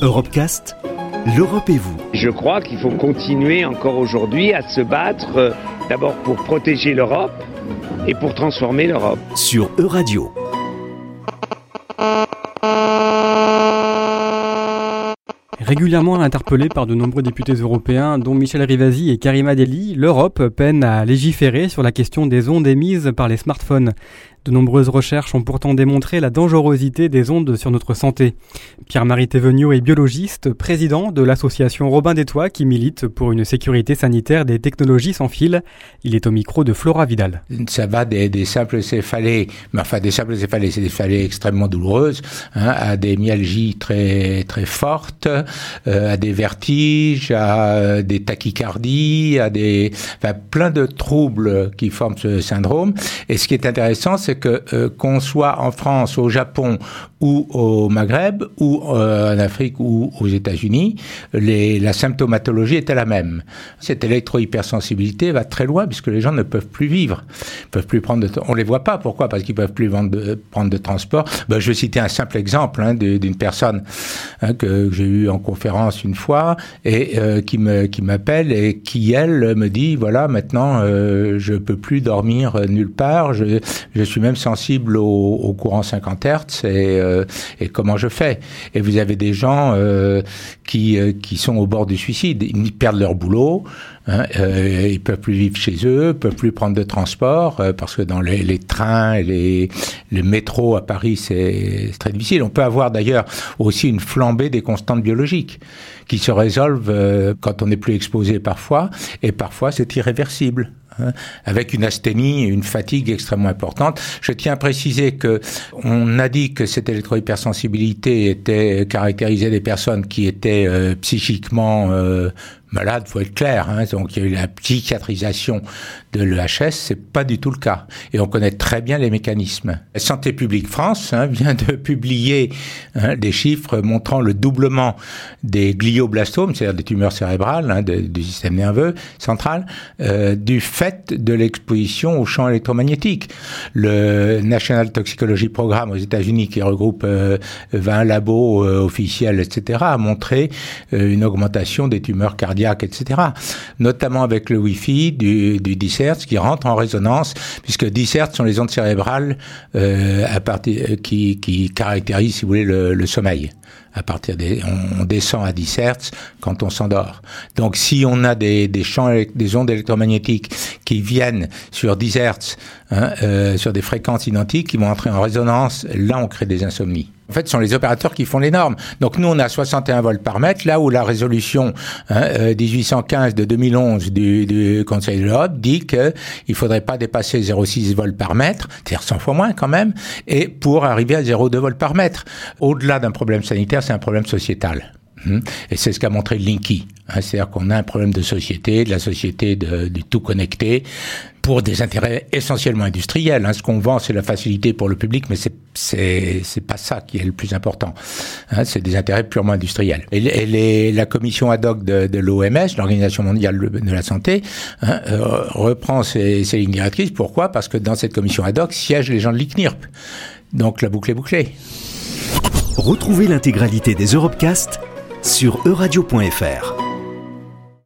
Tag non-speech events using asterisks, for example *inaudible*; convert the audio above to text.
Europecast, l'Europe et vous. Je crois qu'il faut continuer encore aujourd'hui à se battre euh, d'abord pour protéger l'Europe et pour transformer l'Europe. Sur Euradio. Régulièrement interpellée par de nombreux députés européens, dont Michel Rivasi et Karima Deli, l'Europe peine à légiférer sur la question des ondes émises par les smartphones. De nombreuses recherches ont pourtant démontré la dangerosité des ondes sur notre santé. Pierre-Marie Thévenot est biologiste, président de l'association Robin des Toits qui milite pour une sécurité sanitaire des technologies sans fil. Il est au micro de Flora Vidal. Ça va des, simples céphalées, mais enfin des simples céphalées, c'est des céphalées extrêmement douloureuses, hein, à des myalgies très très fortes, euh, à des vertiges, à euh, des tachycardies, à des, enfin, plein de troubles qui forment ce syndrome. Et ce qui est intéressant, c'est euh, qu'on soit en France, au Japon ou au Maghreb ou euh, en Afrique ou aux États-Unis, la symptomatologie était la même. Cette électro-hypersensibilité va très loin puisque les gens ne peuvent plus vivre, ils peuvent plus prendre de, on les voit pas. Pourquoi? Parce qu'ils peuvent plus de, prendre de transport. Ben, je vais citer un simple exemple hein, d'une personne hein, que j'ai eu en conférence une fois et euh, qui m'appelle et qui elle me dit voilà maintenant je peux plus dormir nulle part, je suis même sensible au, courant 50 Hertz et euh, et comment je fais. Et vous avez des gens euh, qui, euh, qui sont au bord du suicide. Ils perdent leur boulot, hein, ils peuvent plus vivre chez eux, peuvent plus prendre de transport parce que dans les, les trains et les, les métros à Paris, c'est très difficile. On peut avoir d'ailleurs aussi une flambée des constantes biologiques qui se résolvent quand on n'est plus exposé parfois, et parfois c'est irréversible. Hein, avec une asthénie et une fatigue extrêmement importante. Je tiens à préciser que on a dit que cette électrohypersensibilité était caractérisée des personnes qui étaient euh, psychiquement euh, malade, faut être clair. Hein. Donc il y a eu la psychiatrisation de l'EHS, c'est pas du tout le cas. Et on connaît très bien les mécanismes. Santé publique France hein, *laughs* vient de publier hein, des chiffres montrant le doublement des glioblastomes, c'est-à-dire des tumeurs cérébrales hein, du système nerveux central, euh, du fait de l'exposition au champ électromagnétique. Le National Toxicology Programme aux États-Unis, qui regroupe 20 euh, labos euh, officiels, etc., a montré euh, une augmentation des tumeurs cardiaques etc. Notamment avec le Wi-Fi du, du 10 Hz qui rentre en résonance, puisque 10 Hz sont les ondes cérébrales euh, à partir, euh, qui, qui caractérisent, si vous voulez, le, le sommeil. À partir des, on, descend à 10 Hz quand on s'endort. Donc, si on a des, des champs, des ondes électromagnétiques qui viennent sur 10 Hz, hein, euh, sur des fréquences identiques, qui vont entrer en résonance, là, on crée des insomnies. En fait, ce sont les opérateurs qui font les normes. Donc nous, on a 61 volts par mètre, là où la résolution hein, 1815 euh, de 2011 du, du Conseil de l'Europe dit qu'il ne faudrait pas dépasser 0,6 volts par mètre, c'est-à-dire 100 fois moins quand même, et pour arriver à 0,2 volts par mètre. Au-delà d'un problème sanitaire, c'est un problème sociétal. Hum. Et c'est ce qu'a montré Linky. Hein, c'est-à-dire qu'on a un problème de société, de la société du tout connecté, pour des intérêts essentiellement industriels. Hein. Ce qu'on vend, c'est la facilité pour le public, mais c'est c'est pas ça qui est le plus important. Hein, c'est des intérêts purement industriels. Et, la commission ad hoc de, l'OMS, l'Organisation mondiale de la santé, euh, reprend ces lignes directrices. Pourquoi? Parce que dans cette commission ad hoc siègent les gens de l'ICNIRP. Donc la boucle est bouclée. Retrouvez l'intégralité des Europecast sur euradio.fr.